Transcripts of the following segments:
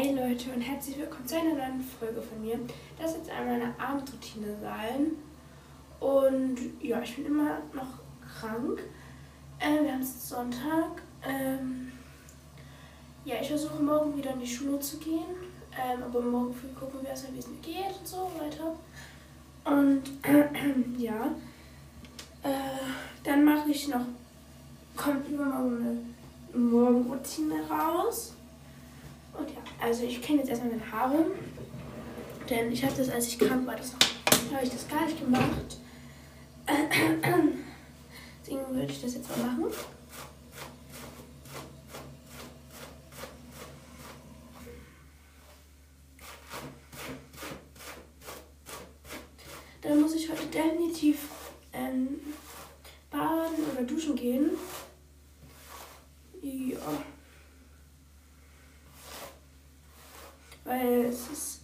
Hey Leute und herzlich willkommen zu einer neuen Folge von mir. Das wird jetzt einmal eine Abendroutine sein. Und ja, ich bin immer noch krank. Äh, wir haben es Sonntag. Ähm, ja, ich versuche morgen wieder in die Schule zu gehen. Ähm, aber morgen früh gucken wir erstmal, wie es mir geht und so weiter. Und äh, ja, äh, dann mache ich noch, kommt übermorgen eine Morgenroutine raus. Und ja, also ich kenne jetzt erstmal meine Haare. Denn ich habe das, als ich krank war, das habe ich das gar nicht gemacht. Deswegen würde ich das jetzt mal machen. Dann muss ich heute definitiv ähm, baden oder duschen gehen. Ja. Weil es ist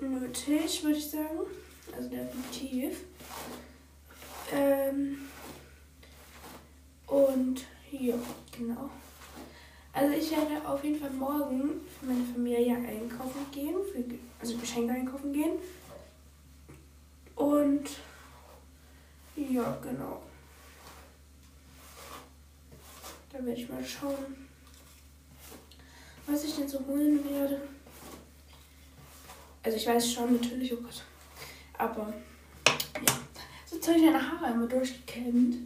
nötig, würde ich sagen. Also definitiv. Ähm, und ja, genau. Also ich werde auf jeden Fall morgen für meine Familie einkaufen gehen, für, also Geschenke einkaufen gehen. Und ja, genau. Da werde ich mal schauen, was ich denn so holen werde. Also ich weiß schon natürlich, oh Gott. Aber ja. So habe ich meine Haare immer durchgekämmt.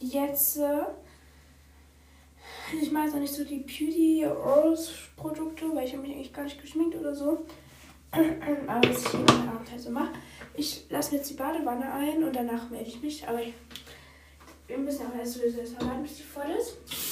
Jetzt äh, ich mag jetzt auch nicht so die Beauty Rose Produkte, weil ich habe mich eigentlich gar nicht geschminkt oder so. Aber was ich jeden Abend halt so mache. Ich lasse jetzt die Badewanne ein und danach melde ich mich. Aber ich, wir müssen auch erst sowieso erst warten, bis die voll ist.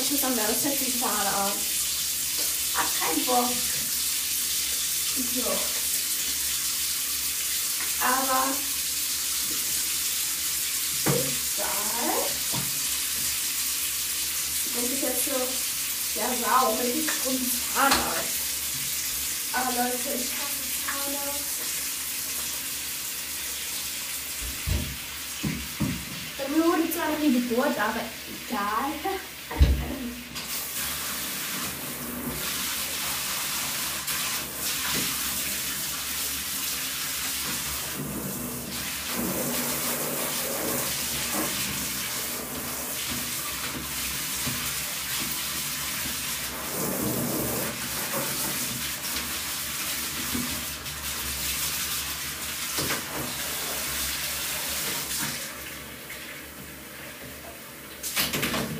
Muss am Samstag die Fahrer. Hab keinen Bock. So. Aber egal. Wenn ich jetzt so, ja, wow, wenn ich um Zahnarzt. Aber Leute, ich hasse Zahnarzt. Bei mir wurde zwar noch die Geburt, aber egal.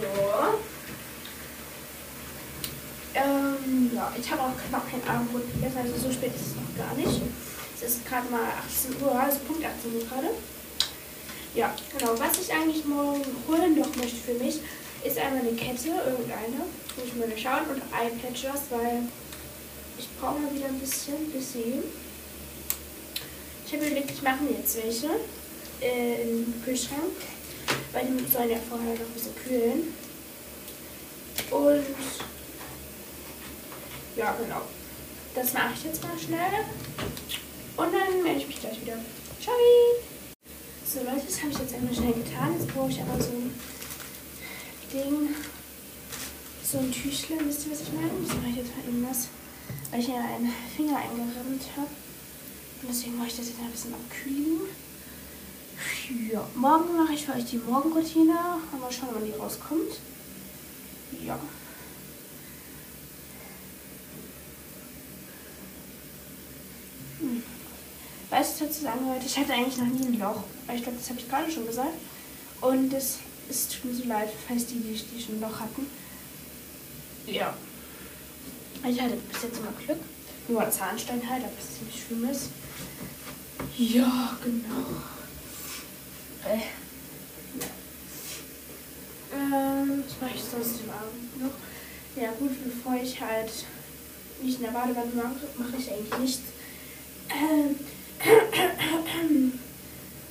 So. Ähm, ja, ich habe auch noch kein Abendbrot gegessen, also so spät ist es noch gar nicht. Es ist gerade mal 18 Uhr, also Punkt 18 Uhr gerade. Ja, genau. Was ich eigentlich morgen holen noch möchte für mich, ist einmal eine Kette, irgendeine. Muss ich mal schauen. Und Eyepatches, weil ich brauche mal wieder ein bisschen Busy. Ich habe überlegt, ich mache mir jetzt welche äh, im Kühlschrank, weil die sollen ja vorher noch ein bisschen kühlen. Und ja, genau. Das mache ich jetzt mal schnell. Und dann melde ich mich gleich wieder. Ciao! So Leute, das habe ich jetzt einmal schnell getan. Jetzt brauche ich aber so ein Ding, so ein Tüchlein. Wisst ihr, was ich meine? Das mache ich jetzt mal eben was, weil ich mir einen Finger eingerammt habe. Und deswegen mache ich das jetzt ein bisschen abkühlen. Ja, morgen mache ich für euch die Morgenroutine. Mal schauen, wann die rauskommt. Ja. Hm. Sagen, Leute, ich hatte eigentlich noch nie ein Loch. Ich glaube, das habe ich gerade schon gesagt. Und es, es tut mir so leid, falls die, die, die schon ein Loch hatten. Ja. Ich hatte bis jetzt immer Glück. Nur ein Zahnstein halt, aber es ziemlich schlimm ist. Ja, genau. Äh. Ähm, was mache ich sonst im Abend noch? Ja gut, bevor ich halt nicht in der Badewanne mache, mache ich eigentlich nichts. Ähm,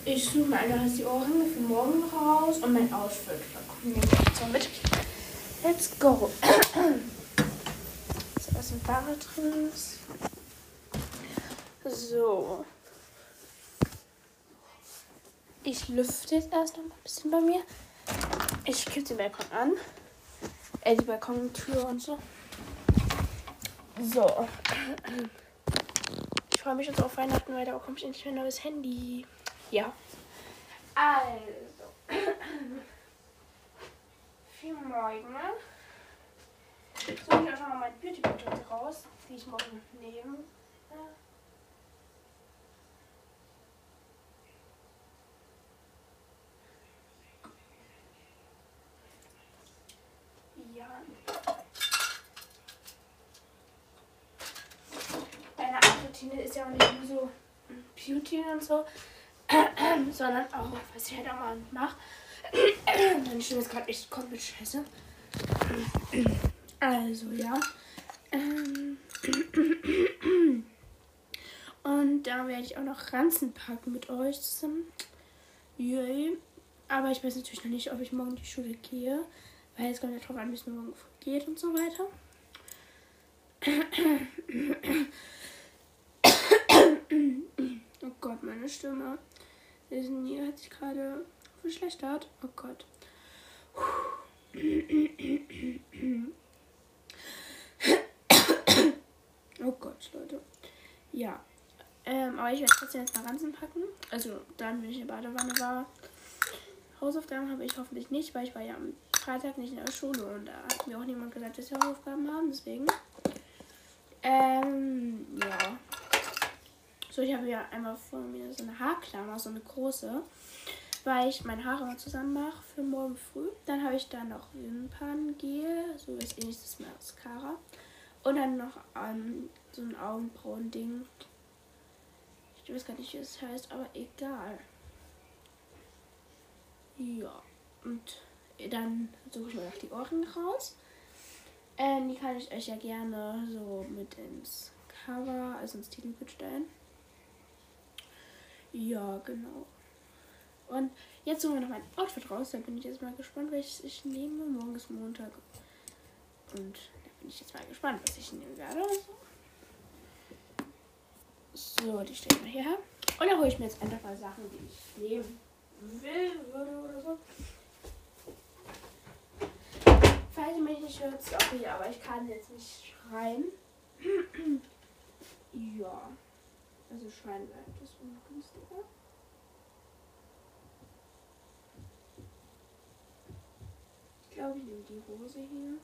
ich suche mir einfach die Ohrringe für morgen raus und mein Outfit. Da wir gleich so mit. Let's go. so, was im Fahrrad drin ist. So. Ich lüfte jetzt erst noch ein bisschen bei mir. Ich kippe den Balkon an. Äh, die Balkontür und so. So. Ich freue mich jetzt auf Weihnachten, weil da komme ich endlich mein neues Handy. Ja. Also. Für morgen. So, ich auch schon mal meine Beauty-Produkte raus, die ich morgen nehme. Ja. Meine Abendroutine ist ja auch nicht nur so Beauty und so, sondern auch, was ich halt auch mal mache. Meine Stimme ist gerade echt komplett scheiße. Also, ja. Ähm. Und da werde ich auch noch Ranzen packen mit euch zusammen. Yay. Aber ich weiß natürlich noch nicht, ob ich morgen in die Schule gehe. Weil es kommt ja drauf an, wie es morgen geht und so weiter. Gott, meine Stimme. Hier hat sich gerade verschlechtert. Oh Gott. Oh Gott, Leute. Ja. Ähm, aber ich werde trotzdem jetzt mal Ranzen packen. Also dann, wenn ich in der Badewanne war. Hausaufgaben habe ich hoffentlich nicht, weil ich war ja am Freitag nicht in der Schule und da hat mir auch niemand gesagt, dass wir Hausaufgaben haben. Deswegen. Ähm, ja. So, ich habe ja einmal vor mir so eine Haarklammer, so eine große, weil ich meine Haare mal zusammen mache für morgen früh. Dann habe ich da noch Wimperngel, so was ähnliches Mascara. Und dann noch ähm, so ein Augenbrauen-Ding. Ich weiß gar nicht, wie es heißt, aber egal. Ja, und dann suche ich mir noch die Ohren raus. Ähm, die kann ich euch ja gerne so mit ins Cover, also ins Titelbild stellen. Ja, genau. Und jetzt suchen wir noch mein Outfit raus. Da bin ich jetzt mal gespannt, welches ich nehme. Morgen ist Montag. Und da bin ich jetzt mal gespannt, was ich nehmen werde. So, die stelle ich mal hierher. Und dann hole ich mir jetzt einfach mal Sachen, die ich nehmen will, würde oder so. Falls ihr mich nicht hört, sorry, aber ich kann jetzt nicht schreien. ja. Also bleibt das ungünstiger. Ich glaube, ich nehme die Hose hier.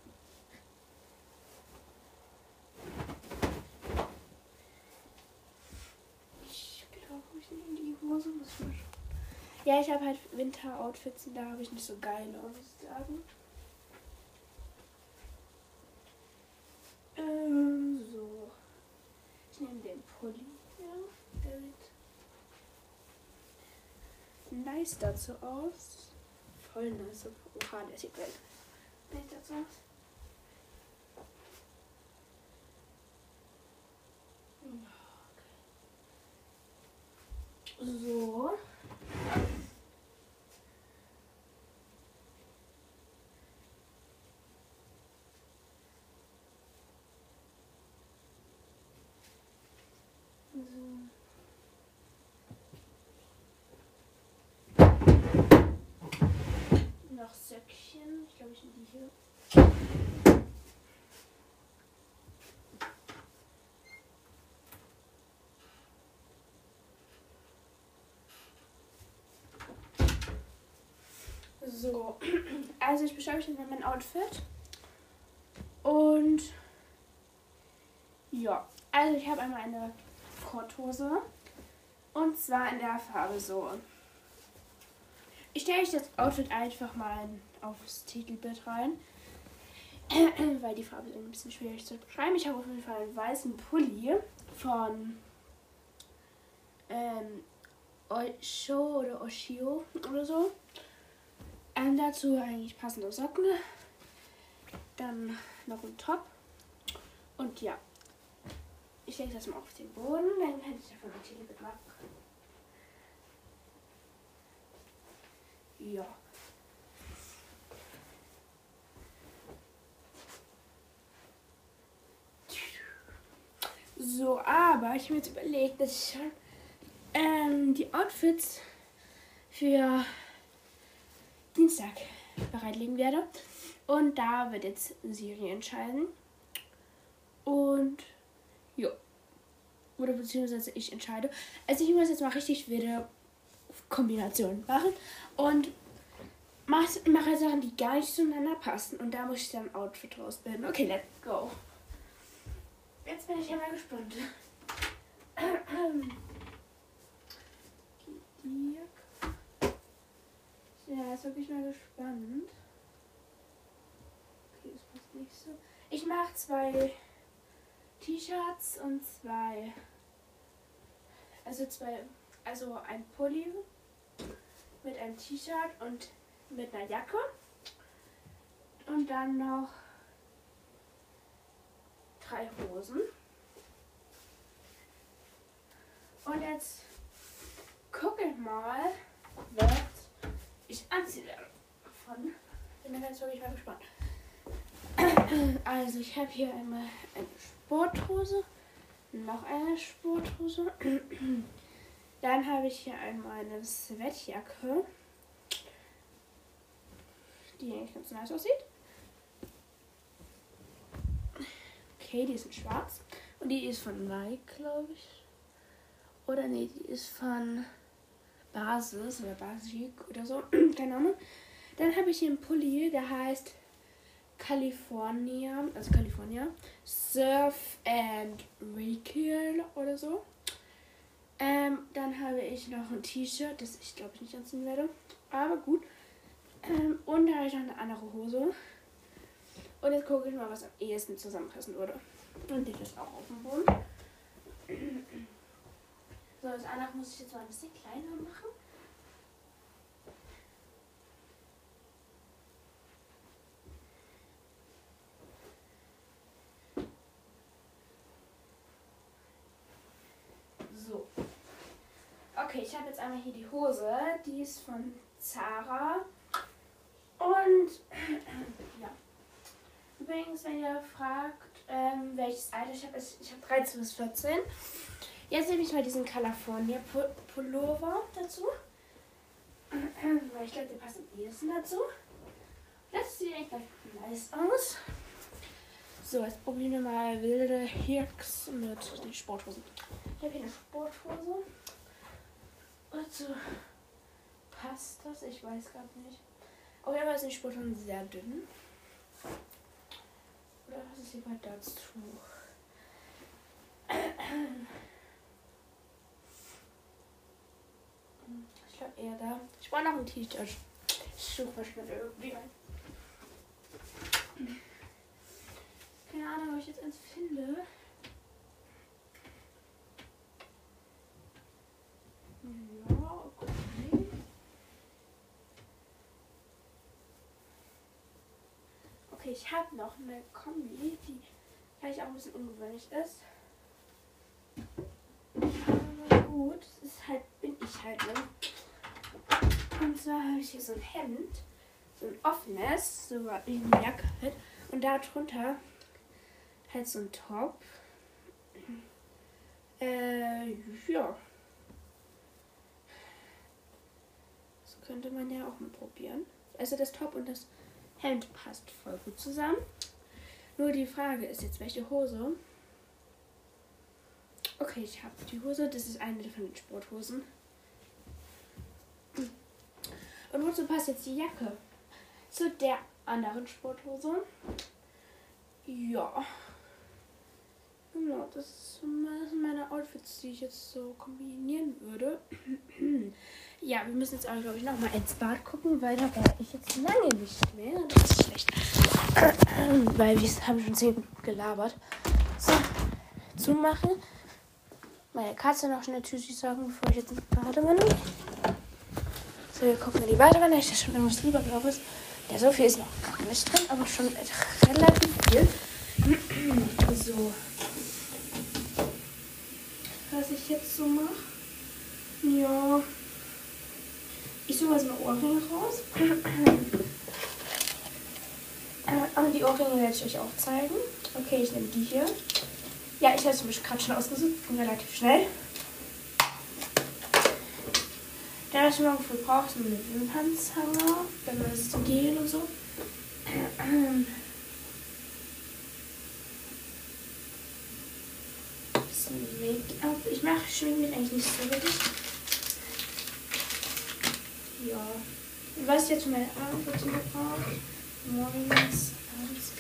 Ich glaube, ich nehme die Hose. Muss schauen. Ja, ich habe halt Winter-Outfits und da habe ich nicht so geile, muss ich sagen. Ähm, so. Ich nehme den Pulli. Ja, der sieht nice dazu aus. Voll nice. Oha, der sieht geil nice dazu aus. So. Noch Söckchen. Ich glaube, ich nehme die hier. So, also ich beschreibe euch jetzt mal mein Outfit. Und ja, also ich habe einmal eine Korthose. Und zwar in der Farbe so. Ich stelle euch das Outfit einfach mal aufs Titelbild rein. Weil die Farbe ist ein bisschen schwierig zu beschreiben. Ich habe auf jeden Fall einen weißen Pulli von ähm, Osho oder Oshio oder so. Ähm, dazu eigentlich passende Socken. Dann noch ein Top. Und ja. Ich lege das mal auf den Boden, dann kann ich davon natürlich mitmachen. Ja. So, aber ich habe mir jetzt überlegt, dass ich ähm, die Outfits für Dienstag bereitlegen werde. Und da wird jetzt Siri entscheiden. Und ja. Oder beziehungsweise ich entscheide. Also ich muss jetzt mal richtig wilde Kombinationen machen. Und mache mach Sachen, die gar nicht zueinander passen. Und da muss ich dann ein Outfit rausbilden. Okay, let's go. Jetzt bin ich ja mal gespannt. Ja, ist wirklich mal gespannt. Okay, das passt nicht so. Ich mache zwei T-Shirts und zwei. Also zwei. Also ein Pulli mit einem T-Shirt und mit einer Jacke. Und dann noch drei Hosen. Und jetzt gucke ich mal, was ich anziehen werde. Von. Bin jetzt wirklich mal gespannt. Also ich habe hier einmal eine Sporthose, noch eine Sporthose. Dann habe ich hier einmal eine Sweatjacke, die eigentlich ganz nice aussieht. Okay, die ist in schwarz. Und die ist von Nike, glaube ich. Oder nee, die ist von Basis oder Basic oder so. Keine Ahnung. Dann habe ich hier einen Pulli, der heißt California, also California, Surf and Recall oder so. Ähm, dann habe ich noch ein T-Shirt, das ich glaube ich nicht anziehen werde. Aber gut. Ähm, und da habe ich noch eine andere Hose. Und jetzt gucke ich mal, was am ehesten zusammenpassen würde. Und die ist auch auf dem Boden. So, das andere muss ich jetzt mal ein bisschen kleiner machen. So. Okay, ich habe jetzt einmal hier die Hose. Die ist von Zara. Und ja. Übrigens, wenn ihr fragt, ähm, welches Alter ich habe, ich habe 13 bis 14. Jetzt nehme ich mal diesen California Pullover dazu. Weil ich glaube, der passt am ehesten dazu. Das sieht echt nice aus. So, jetzt probieren wir mal wilde Hirks mit den Sporthosen. Ich habe hier eine Sporthose. So passt das? Ich weiß gerade nicht. Auf jeden Fall ist die Sporthose sehr dünn. Oder was ist hier bei dazu? Ich glaube eher da. Ich brauche noch ein T-Shirt. Mal schnell irgendwie ein. Keine Ahnung, ob ich jetzt eins finde. Ja, okay. Okay, ich habe noch eine Kombi, die vielleicht auch ein bisschen ungewöhnlich ist. Aber gut, es ist halt, bin ich halt, ne? Und zwar habe ich hier so ein Hemd, so ein offenes, so wie eine Jacke halt. Und da drunter halt so ein Top. Äh, ja. Das könnte man ja auch mal probieren. Also das Top und das Hemd passt voll gut zusammen. Nur die Frage ist jetzt, welche Hose? Okay, ich habe die Hose. Das ist eine von den Sporthosen. Und wozu passt jetzt die Jacke? Zu der anderen Sporthose. Ja. Genau, das sind meine Outfits, die ich jetzt so kombinieren würde. ja, wir müssen jetzt aber, glaube ich, nochmal ins Bad gucken, weil da war ich jetzt lange nicht mehr. Das ist schlecht. weil wir haben schon zehn gelabert. So, zumachen. Meine Katze noch schnell Tschüssi sagen, bevor ich jetzt ins Bad bin. Wir gucken in die Badewanne. Da schon irgendwas drüber, glaube ich. Ja, so viel ist noch gar nicht drin, aber schon relativ viel. so. Was ich jetzt so mache. Ja. Ich suche jetzt mal Ohrringe raus. Aber die Ohrringe werde ich euch auch zeigen. Okay, ich nehme die hier. Ja, ich habe es gerade schon ausgesucht. Relativ schnell. Der was man für braucht, so eine Wimpernzange, wenn man das zum Gel und so. Bisschen Make-up. Ich mache Schminken eigentlich nicht so wirklich. Ja. Was ich jetzt für meine Armroutine brauche, morgens, abends.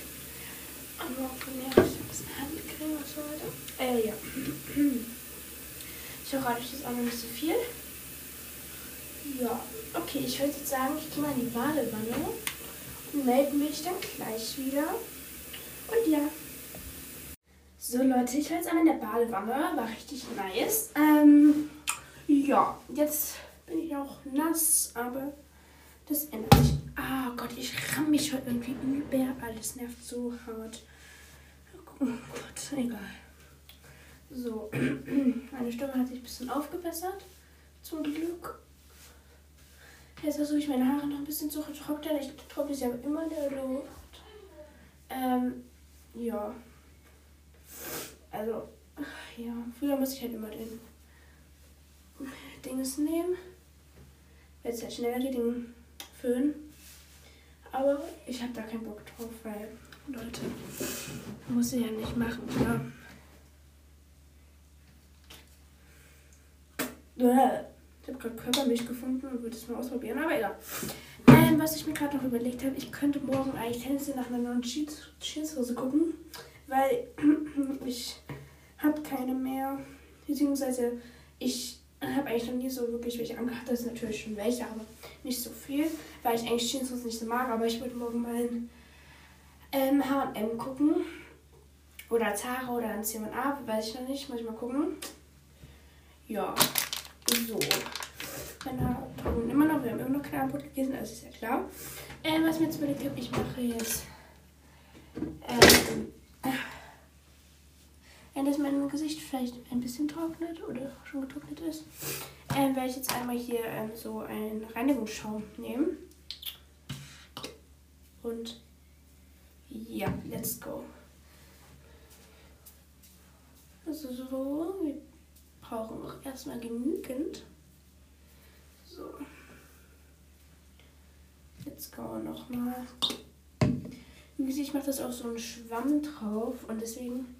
Von mir habe ich ein bisschen Handcreme und so weiter. Äh, ja. Ich verrate euch jetzt auch noch nicht so viel. Ja, okay, ich würde jetzt sagen, ich gehe mal in die Badewanne und melde mich dann gleich wieder. Und ja. So Leute, ich war jetzt einmal in der Badewanne, war richtig nice. Ähm, ja, jetzt bin ich auch nass, aber das ändert sich. Ah oh Gott, ich ramm mich heute irgendwie über. Alles nervt so hart. Oh Gott, egal. So, meine Stimme hat sich ein bisschen aufgebessert. Zum Glück. Jetzt versuche ich meine Haare noch ein bisschen zu trocknen. Ich trockne sie aber immer in der Luft. Ähm, ja. Also, ja. Früher musste ich halt immer den Dings nehmen. Jetzt halt schneller geht den Föhn. Aber ich habe da keinen Bock drauf, weil, Leute, muss ich ja nicht machen, oder? Ja. Ich habe gerade Körpermilch gefunden und würde es mal ausprobieren, aber egal. Ähm, was ich mir gerade noch überlegt habe, ich könnte morgen eigentlich tendenziell nach einer neuen Jeanshose gucken, weil ich habe keine mehr. Beziehungsweise ich habe eigentlich noch nie so wirklich welche angehabt. Das sind natürlich schon welche, aber nicht so viel, weil ich eigentlich Jeanshosen nicht so mag. Aber ich würde morgen mal in ähm, H&M gucken. Oder Zara oder ein C&A, weiß ich noch nicht. Muss ich mal gucken. Ja. So. Augen immer noch. Wir haben immer noch keine Antwort gegessen, das ist ja klar. Ähm, was mir jetzt überlegt habe, ich mache jetzt. Ähm, wenn das mein Gesicht vielleicht ein bisschen trocknet oder schon getrocknet ist, ähm, werde ich jetzt einmal hier ähm, so einen Reinigungsschaum nehmen. Und ja, let's go. Also so, brauchen auch erstmal genügend. So. Jetzt go nochmal. Wie gesagt, ich mache das auch so einen Schwamm drauf und deswegen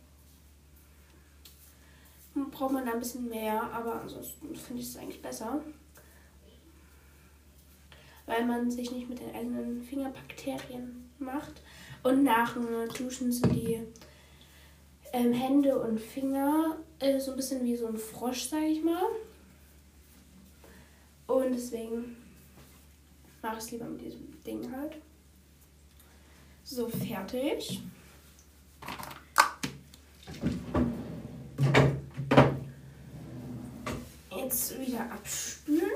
braucht man da ein bisschen mehr, aber ansonsten finde ich es eigentlich besser. Weil man sich nicht mit den eigenen Fingerbakterien macht. Und nach dem Duschen sind die ähm, Hände und Finger äh, so ein bisschen wie so ein Frosch, sage ich mal. Und deswegen mache ich es lieber mit diesem Ding halt. So, fertig. Jetzt wieder abspülen.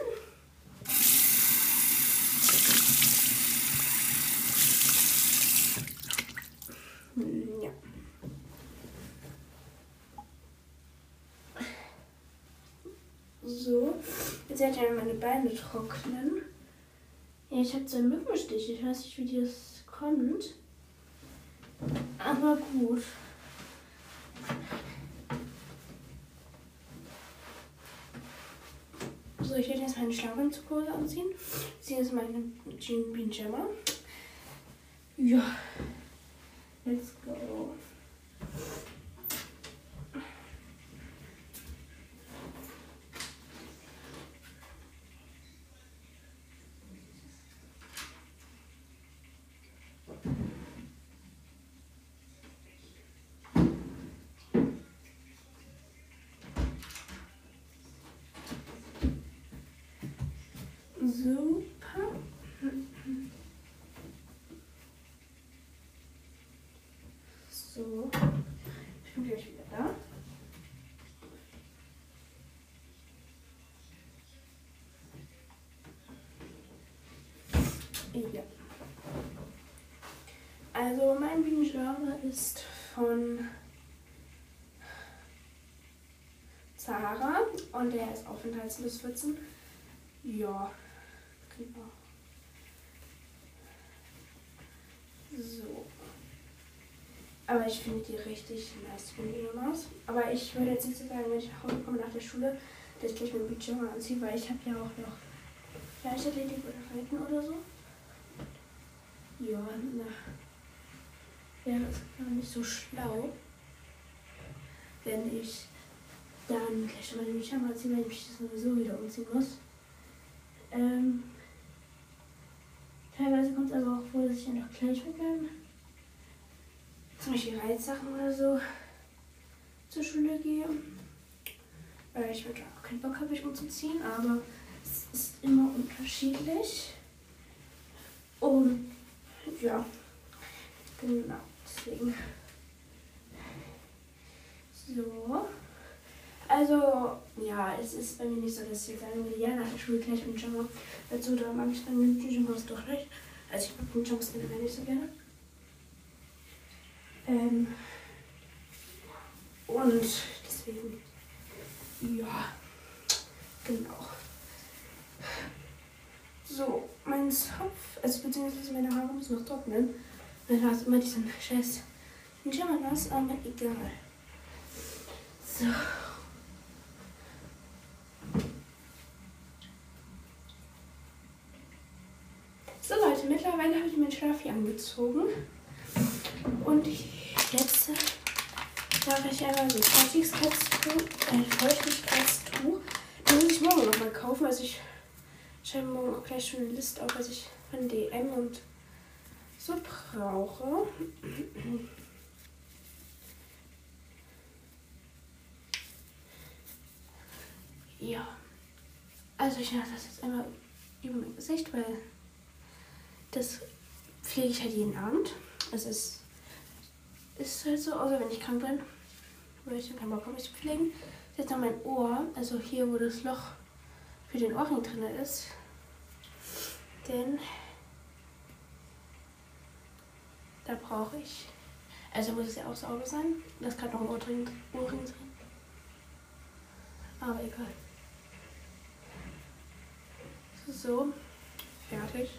So, jetzt werde ich einmal meine Beine trocknen. Ja, ich habe so einen Mückenstich. Ich weiß nicht, wie das kommt. Aber gut. So, ich werde jetzt meine Schlafanzughose anziehen. Sie ist meine Jean Pyjama. Ja. Let's go. Super. So, ich bin gleich wieder da. Ja. Also mein Bienengenre ist von Zara und der ist Aufenthalts bis 14. Ja, genau. So. Aber ich finde die richtig nice, die Bienenmaus. Aber ich würde jetzt nicht so sagen, wenn ich nach Hause komme nach der Schule, dass ich gleich mein Pyjama anziehe, weil ich habe ja auch noch Leichtathletik oder Reiten oder so. Ja, na. Wäre es gar nicht so schlau, wenn ich dann gleich meine Pyjama anziehe, weil ich mich sowieso wieder umziehen muss. Ähm, teilweise kommt es aber auch vor, dass ich einfach gleich mit meinem zum Beispiel Reitsachen oder so zur Schule gehe. Äh, ich würde auch keinen Bock haben, mich umzuziehen, aber es ist immer unterschiedlich. Und ja, genau, deswegen. So. Also, ja, es ist bei mir nicht so, dass ich sagen würde, ja, nach der Schule gleich mit Pyjama. Also, da mag ich dann mit Pyjamas doch nicht. Also, ich mag Pyjamas generell nicht so gerne. Ähm, und deswegen, ja, genau. So, mein Zopf, also beziehungsweise meine Haare müssen noch trocknen. Dann hast immer diesen scheiß Pyjama nass, aber egal. So. So Leute, mittlerweile habe ich meinen Schlaf hier angezogen. Und jetzt mache ich einmal so ein Feuchtigkeitstuch. Ein Feuchtigkeitstuch. Den muss ich morgen nochmal kaufen. Also ich schreibe morgen auch gleich schon eine Liste auf, was ich von DM und so brauche. Ja. Also ich mache das jetzt einmal über mein Gesicht, weil das pflege ich halt jeden Abend. Es ist, ist halt so, außer wenn ich krank bin, weil ich dann keinen Bock habe, mich zu pflegen. Jetzt noch mein Ohr, also hier, wo das Loch für den Ohrring drin ist. Denn da brauche ich, also muss es ja auch sauber sein. Das kann noch ein Ohrring, Ohrring sein. Aber egal. So, fertig.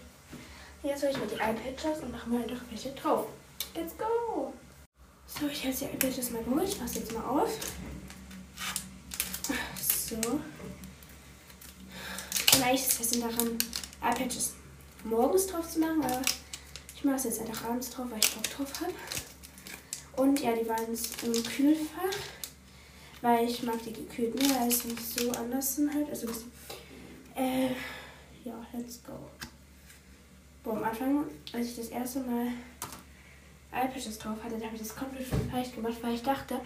Jetzt hole ich mir die iPadges und mache mal einfach welche drauf. Let's go! So, ich habe die iPadges mal geholt. Ich mache jetzt mal auf. So. Vielleicht ist es daran, iPadges morgens drauf zu machen, aber ich mache es jetzt einfach abends drauf, weil ich Bock drauf habe. Und ja, die waren im Kühlfach, weil ich mag die gekühlt mehr, nicht so anders sind halt. Also, äh, ja, let's go. Boah, am Anfang, als ich das erste Mal iPads drauf hatte, da habe ich das komplett falsch gemacht, weil ich dachte,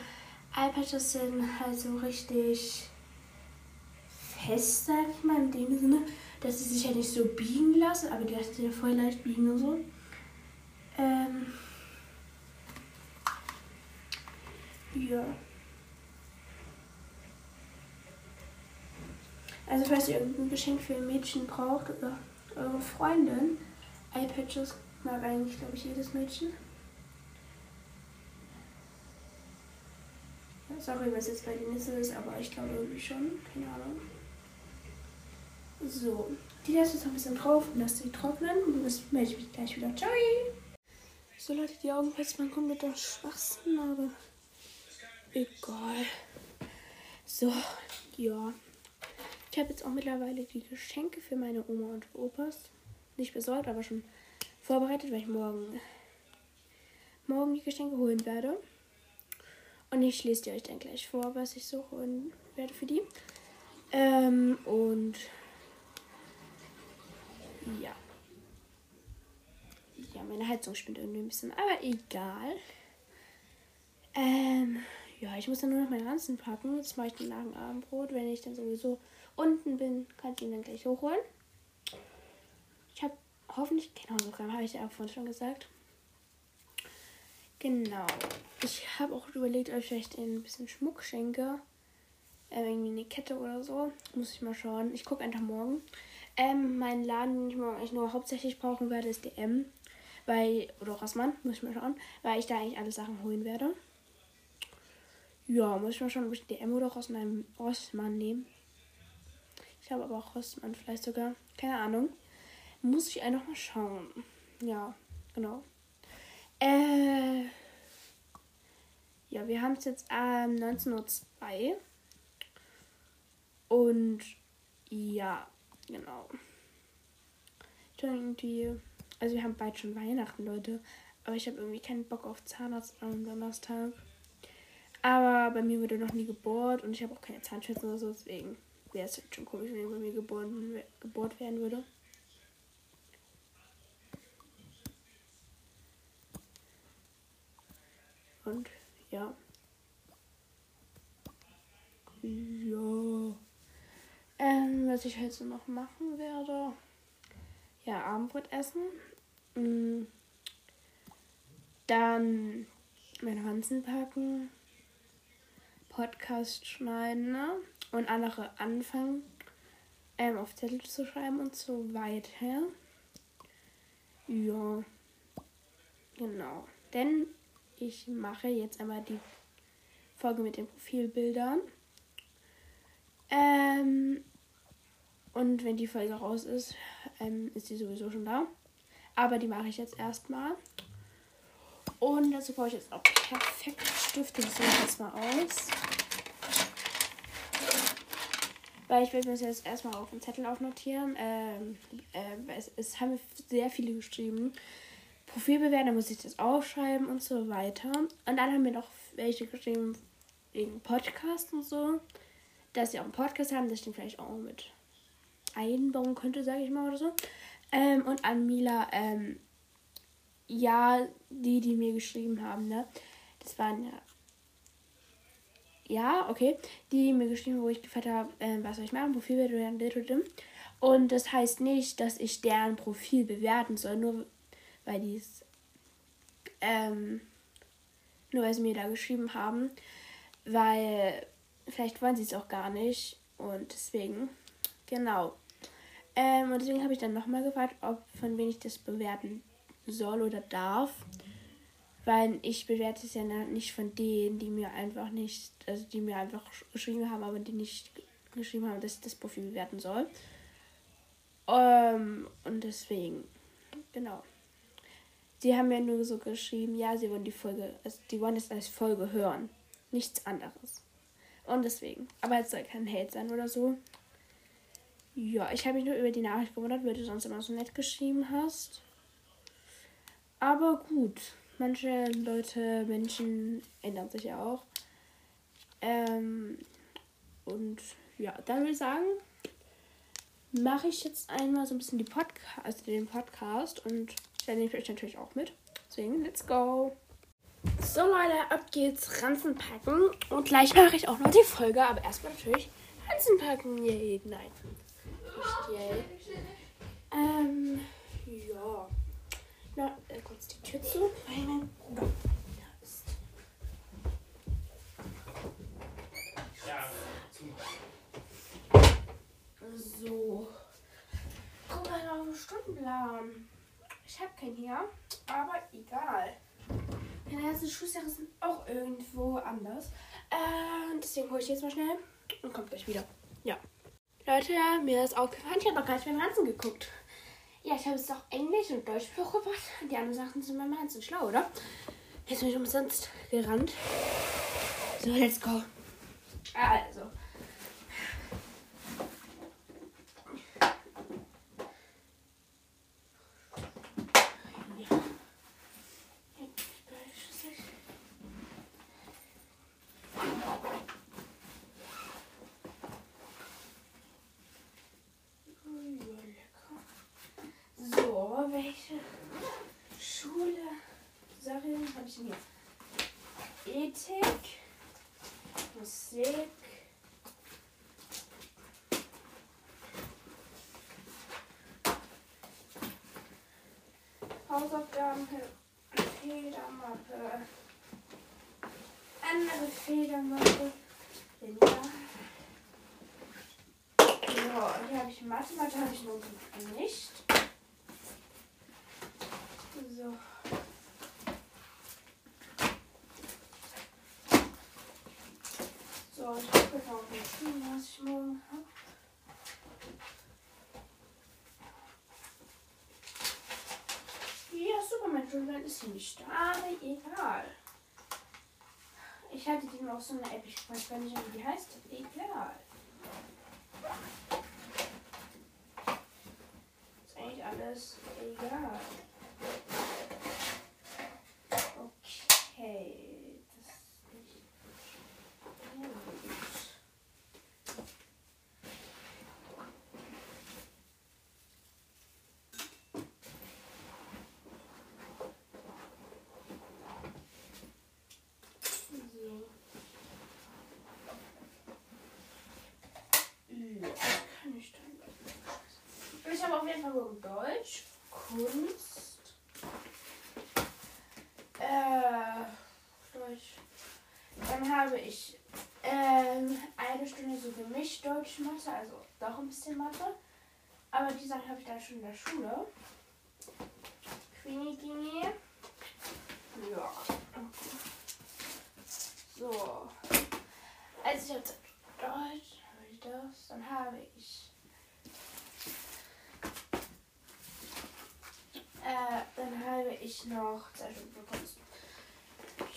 iPads sind halt so richtig fest, sag ich mal, in dem Sinne, dass sie sich ja nicht so biegen lassen, aber die lassen sich ja voll leicht biegen und so. Ähm. Ja. Also falls ihr irgendein Geschenk für ein Mädchen braucht oder eure Freundin, iPatches mag eigentlich, glaube ich, jedes Mädchen. Sorry, was jetzt bei den Nisse ist, aber ich glaube irgendwie schon. Keine Ahnung. So, die lasse ich jetzt noch ein bisschen drauf und lasse sie trocknen und dann melde ich mich gleich wieder. Ciao! So Leute, die Augen falls man kommt mit der Schwachsinn, aber egal. So, ja. Ich habe jetzt auch mittlerweile die Geschenke für meine Oma und Opas nicht besorgt, aber schon vorbereitet, weil ich morgen, morgen die Geschenke holen werde. Und ich lese dir euch dann gleich vor, was ich so holen werde für die. Ähm, und ja. Ja, meine Heizung spinnt irgendwie ein bisschen, aber egal. Ähm, ja, ich muss dann nur noch meinen Ranzen packen. Jetzt mache ich den Lagen Abendbrot. Wenn ich dann sowieso unten bin, kann ich ihn dann gleich hochholen. Ich habe hoffentlich kein Hausaufgaben, habe ich ja auch vorhin schon gesagt. Genau. Ich habe auch überlegt, ob ich vielleicht ein bisschen Schmuck schenke. Äh, irgendwie eine Kette oder so. Muss ich mal schauen. Ich gucke einfach morgen. Ähm, mein Laden, den ich morgen eigentlich nur hauptsächlich brauchen werde, ist DM. Weil, oder Rossmann, muss ich mal schauen, weil ich da eigentlich alle Sachen holen werde. Ja, muss ich mal schauen, ob ich DM oder Rossmann, Rossmann nehme. Ich habe aber auch Rossmann vielleicht sogar. Keine Ahnung. Muss ich einfach mal schauen. Ja, genau. Äh. Ja, wir haben es jetzt ähm, 19.02 Uhr. Und ja, genau. Ich irgendwie. Also wir haben bald schon Weihnachten, Leute. Aber ich habe irgendwie keinen Bock auf Zahnarzt am Donnerstag. Aber bei mir wurde noch nie gebohrt und ich habe auch keine Zahnschmerzen oder so, deswegen wäre es schon komisch, wenn bei mir geboren, gebohrt werden würde. Und ja. Ja. Ähm, was ich heute noch machen werde. Ja, Abendbrot essen. Mm. Dann meine Hansen packen. Podcast schneiden ne? und andere anfangen, ähm, auf Zettel zu schreiben und so weiter. Ja, genau. Denn ich mache jetzt einmal die Folge mit den Profilbildern. Ähm, und wenn die Folge raus ist, ähm, ist die sowieso schon da. Aber die mache ich jetzt erstmal. Und dazu brauche ich jetzt auch perfekt Stifte. Nehme ich jetzt mal aus. Weil ich will mir das jetzt erstmal auf dem Zettel aufnotieren. Ähm, äh, es, es haben sehr viele geschrieben. Profil bewerten, da muss ich das aufschreiben und so weiter. Und dann haben wir noch welche geschrieben wegen Podcast und so. Dass sie auch einen Podcast haben, das ich den vielleicht auch mit einbauen könnte, sage ich mal oder so. Ähm, und an Mila, ähm, ja, die, die mir geschrieben haben, ne? Das waren ja. Ja, okay. Die, die mir geschrieben haben, wo ich gefragt habe, äh, was soll ich machen? Profil bewerten, Und das heißt nicht, dass ich deren Profil bewerten soll, nur weil die es. Ähm, nur weil sie mir da geschrieben haben. Weil vielleicht wollen sie es auch gar nicht. Und deswegen, genau. Ähm, und deswegen habe ich dann nochmal gefragt, ob von wem ich das bewerten soll oder darf. Weil ich bewerte es ja nicht von denen, die mir einfach nicht, also die mir einfach geschrieben haben, aber die nicht geschrieben haben, dass ich das Profil bewerten soll. Ähm, und deswegen, genau. Sie haben ja nur so geschrieben, ja, sie wollen die Folge, also die wollen es als Folge hören. Nichts anderes. Und deswegen. Aber es soll kein Hate sein oder so. Ja, ich habe mich nur über die Nachricht gewundert, weil du sonst immer so nett geschrieben hast. Aber gut, manche Leute, Menschen ändern sich ja auch. Ähm, und ja, dann würde ich sagen, mache ich jetzt einmal so ein bisschen die Podcast, also den Podcast und dann nehme ich euch natürlich auch mit. Deswegen, let's go. So Leute, ab geht's Ranzen packen und gleich mache ich auch noch die Folge, aber erstmal natürlich Ranzen packen. Yay, nein. Nicht yay. Ähm, ja. Na, äh, kurz die Tür zu, weil mein ist. So. Guck mal auf den Stundenplan. Ich habe keinen hier, aber egal. Meine ganzen Schussjahre sind auch irgendwo anders. Äh, deswegen hole ich jetzt mal schnell und kommt gleich wieder. Ja. Leute, mir ist aufgefallen, ich habe noch gar nicht beim Ranzen geguckt. Ja, ich habe jetzt auch Englisch und Deutsch hochgebracht. Die anderen Sachen sind beim Ranzen schlau, oder? Jetzt bin ich umsonst gerannt. So, let's go. Also. Ja. So, welche Schule Denn hier? Ethik, Musik, Hausaufgaben, Federmappe, andere Federmappe, ja. Ja, Dafür habe ich Mathe. Mathe habe ich nun nicht. So, ich gucke mal auf was ich morgen habe. Ja, Schulwelt ist hier nicht da, aber egal. Ich hatte die noch so eine App, ich weiß gar nicht, wie die heißt. Egal. Ist eigentlich alles egal. Okay. Das ist nicht gut. So. Ja, kann ich dann. Nur Deutsch, Kunst, äh, Deutsch. Dann habe ich ähm, eine Stunde so gemischt Deutsch, Mathe, also doch ein bisschen Mathe. Aber die Sachen habe ich dann schon in der Schule. Queenie Ginny. Ja. So. Also ich habe Deutsch, habe ich das, dann habe ich. Äh, dann habe ich noch Zeichnung für Kunst.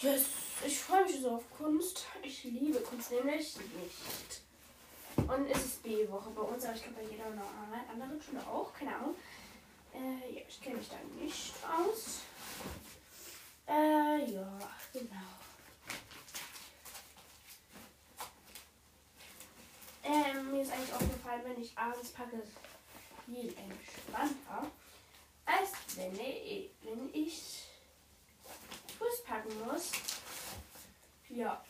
Yes, ich freue mich so auf Kunst. Ich liebe Kunst nämlich nicht. Und es ist B-Woche bei uns, aber ich glaube bei jeder noch anderen Schule auch, keine Ahnung. Äh, ja, ich kenne mich da nicht aus. Äh, ja, genau. Ähm, mir ist eigentlich aufgefallen, wenn ich abends packe, viel entspannter, als wenn ich, wenn Fuß packen muss. Ja.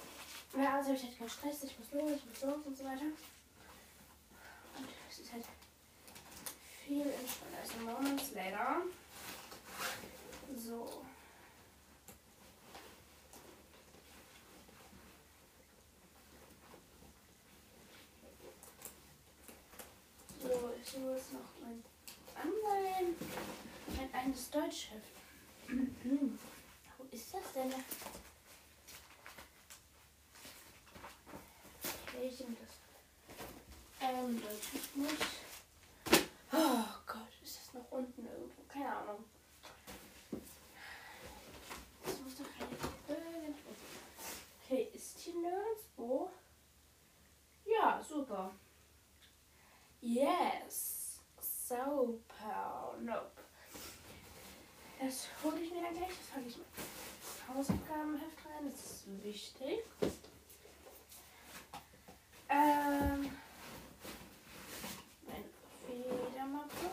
Ja, also ich halt keinen Stress, ich muss los, ich muss los und so weiter. Und es ist halt viel entspannter als Moments later. So. So, ich muss noch mein Anleihen. Mein eines Deutschheft. Wo ist das denn? Okay, ich nehme das. Ähm, Deutschheft nicht. Oh Gott, ist das noch unten irgendwo? Keine Ahnung. Das muss doch irgendwo. Okay, ist hier nirgendwo? Ja, super. Yes. Super. Nope. Das hole ich mir dann gleich. Das packe ich mit Hausaufgabenheft rein. Das ist wichtig. Ähm. Meine Federmappe.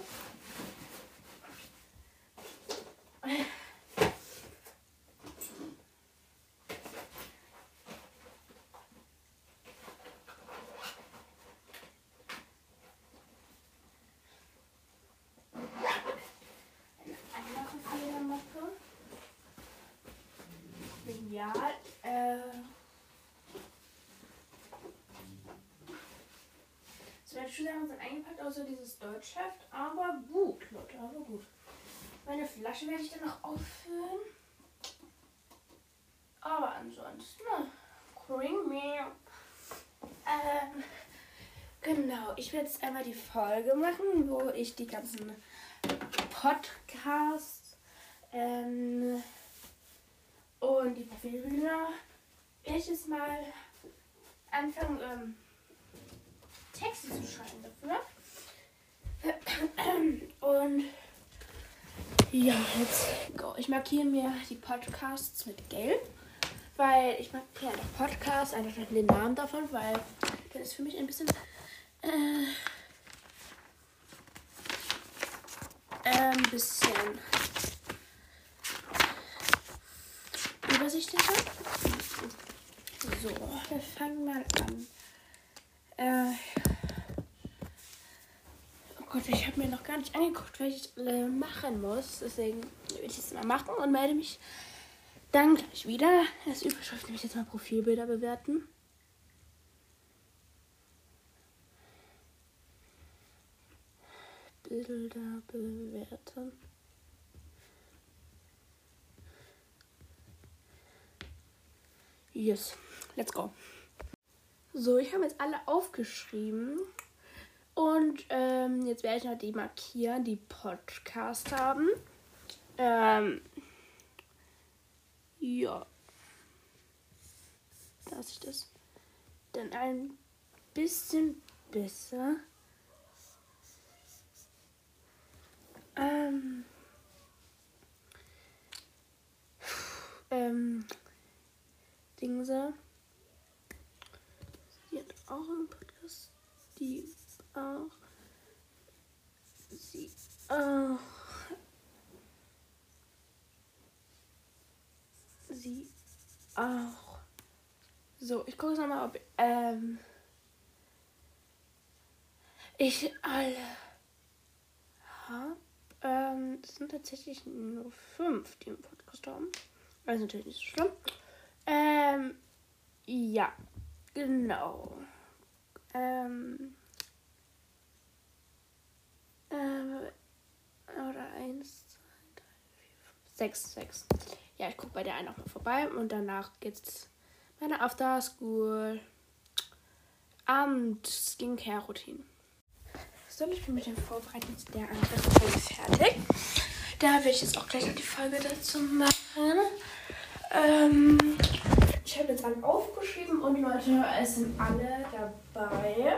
Eine andere Federmappe. Lineal. Äh. Zwei Schulsachen sind eingepackt, außer dieses Deutschheft. Aber gut, Leute, aber gut. Meine Flasche werde ich dann noch auffüllen. Aber ansonsten, ne, creamy. Ähm, genau, ich werde jetzt einmal die Folge machen, wo ich die ganzen Podcasts ähm, und die Profilbilder welches Mal anfangen, ähm, Texte zu schreiben dafür. Und ja, jetzt go. Ich markiere mir die Podcasts mit Gelb, weil ich markiere einfach Podcast, einfach den Namen davon, weil das ist für mich ein bisschen äh, ein bisschen übersichtlicher. So, wir fangen mal an. Äh, oh Gott, ich habe mir noch gar nicht angeguckt, was ich äh, machen muss. Deswegen will ich es mal machen und melde mich dann gleich wieder. Als Überschrift nehme ich jetzt mal Profilbilder bewerten. Bilder bewerten. Yes, let's go. So, ich habe jetzt alle aufgeschrieben. Und ähm, jetzt werde ich noch die markieren, die Podcast haben. Ähm, ja. Dass ich das dann ein bisschen besser. Ähm, ähm, Dingse. Sie hat auch einen Podcast. Die auch. Sie auch. Sie auch. So, ich gucke nochmal, ob ähm, ich alle habe. Ähm, es sind tatsächlich nur fünf, die im Podcast haben. Also natürlich nicht so schlimm. Ähm, ja, genau. Ähm, ähm, oder eins, zwei, drei, vier, fünf, sechs, sechs. Ja, ich gucke bei der einen auch mal vorbei und danach geht's meine After School Abend Skincare Routine. So, ich bin mit dem Vorbereiten der anderen Folge fertig. Da werde ich jetzt auch gleich noch die Folge dazu machen. Ähm, ich habe jetzt alle aufgeschrieben und Leute, es sind alle dabei,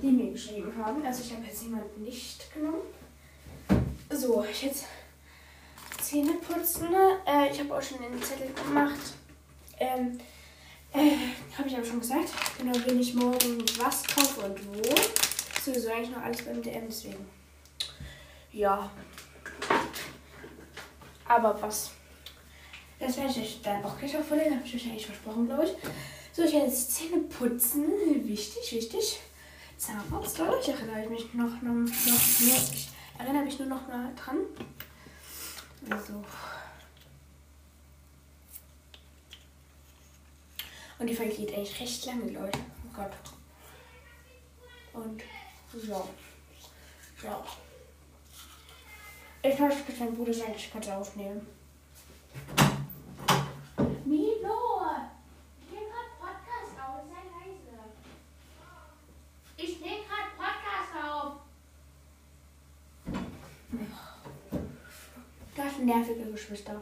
die mir geschrieben haben. Also ich habe jetzt jemanden nicht genommen. So, ich jetzt Zähne putzen. Äh, ich habe auch schon den Zettel gemacht. Ähm, äh, habe ich aber schon gesagt. Genau, wenn ich morgen was kaufe und wo. Sowieso eigentlich noch alles beim DM, deswegen. Ja. Aber was? Das werde ich dann auch gleich vorlesen. Habe ich euch eigentlich versprochen, glaube ich. So, ich werde jetzt Zähne putzen. Wichtig, wichtig. Zahnarzt, oder? Ich erinnere mich noch, noch, noch mehr. Ich erinnere mich nur noch mal dran. Also. Und die Folge geht eigentlich recht lange, Leute. Oh Gott. Und so. So. Ich möchte mit meinem Bruder sagen, ich kann es aufnehmen. Nervige Geschwister.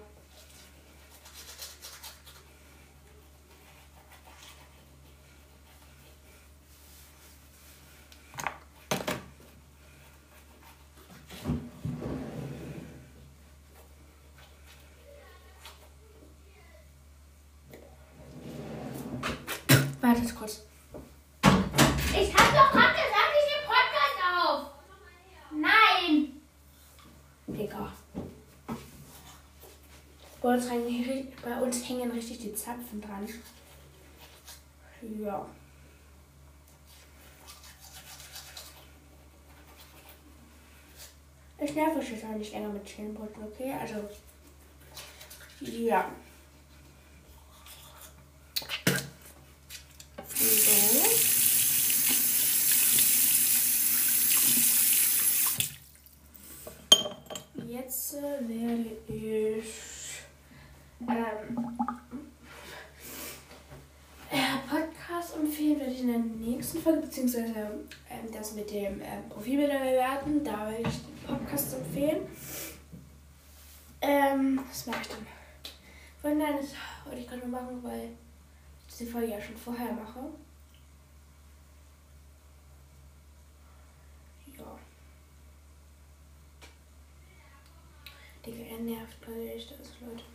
Wartet kurz. Ich hab doch gerade gesagt, ich nehme Podcast auf. Nein. Digga. Bei uns, hängen, bei uns hängen richtig die Zapfen dran. Ja. Ich nerv euch jetzt auch nicht länger mit Zähneputzen, okay? Also, ja. So. Jetzt äh, werde ich ähm, äh, Podcast empfehlen, werde ich in der nächsten Folge, beziehungsweise ähm, das mit dem ähm, Profilbilder bewerten. Da werde ich den Podcast empfehlen. Ähm, was mache ich dann? Von nein, das wollte ich gerade nur machen, weil ich diese Folge ja schon vorher mache. Ja. Digga, er nervt echt, also Leute.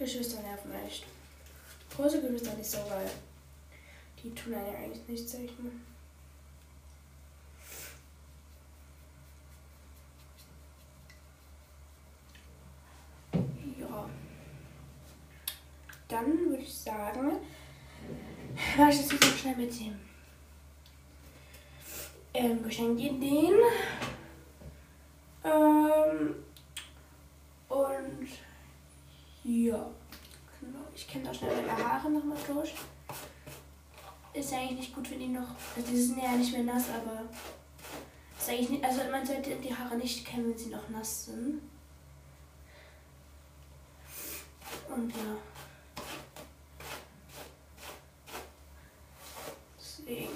Geschwister nerven echt. Große Geschwister nicht so, weil die tun einem eigentlich nichts, sag ich mal. Ja. Dann würde ich sagen, mache ich jetzt noch schnell mit dem ähm, Geschenkideen. Ähm, und ja, genau. Ich kenne auch schnell meine Haare nochmal durch. Ist eigentlich nicht gut, wenn die noch. Also die sind ja nicht mehr nass, aber Ist eigentlich nicht, also man sollte die Haare nicht kämmen, wenn sie noch nass sind. Und ja. Deswegen.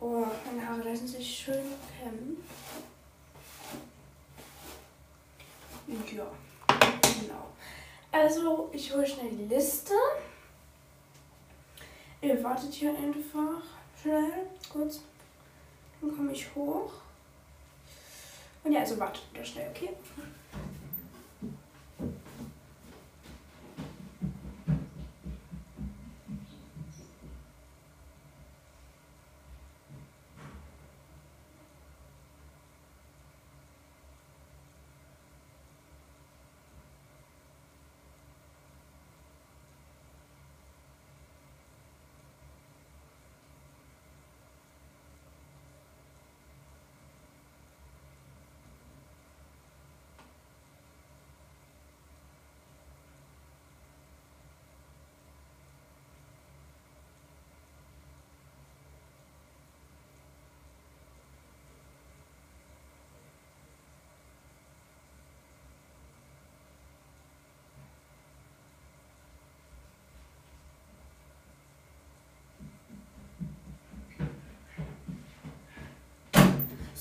Oh, meine Haare lassen sich schön kämmen. Ja, genau. Also, ich hole schnell die Liste. Ihr wartet hier einfach schnell, kurz. Dann komme ich hoch. Und ja, also wartet wieder schnell, okay?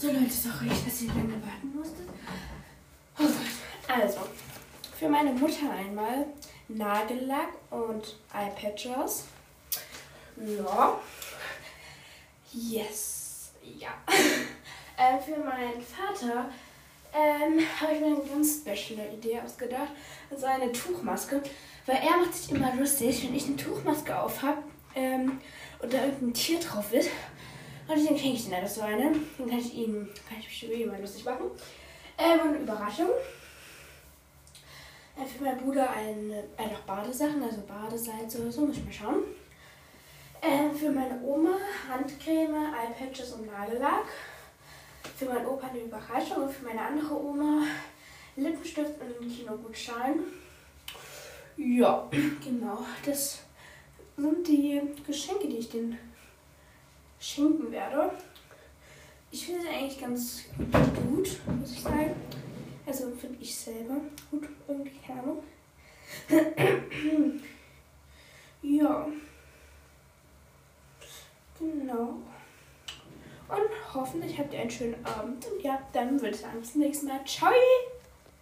So Leute, sorry, dass ihr lange warten musstet. Oh Gott. Also, für meine Mutter einmal Nagellack und Eyepatches. Ja. Yes. Ja. äh, für meinen Vater ähm, habe ich mir eine ganz special Idee ausgedacht. Also eine Tuchmaske. Weil er macht sich immer lustig, wenn ich eine Tuchmaske auf habe ähm, und da irgendein Tier drauf ist. Und deswegen schenke ich den einfach so eine. Dann kann ich ihm, kann ich mich über ihn mal lustig machen. Ähm, und eine Überraschung. Äh, für meinen Bruder eine, äh, noch Badesachen, also Badesalze oder so, muss ich mal schauen. Äh, für meine Oma Handcreme, Eyepatches und Nagellack. Für meinen Opa eine Überraschung und für meine andere Oma Lippenstift und einen Kinogutschein. Ja, genau. Das sind die Geschenke, die ich den schenken werde. Ich finde sie eigentlich ganz gut, muss ich sagen. Also finde ich selber gut, irgendwie, keine ja. Genau. Und hoffentlich habt ihr einen schönen Abend. Und ja, dann würde ich sagen, bis zum nächsten Mal. Ciao!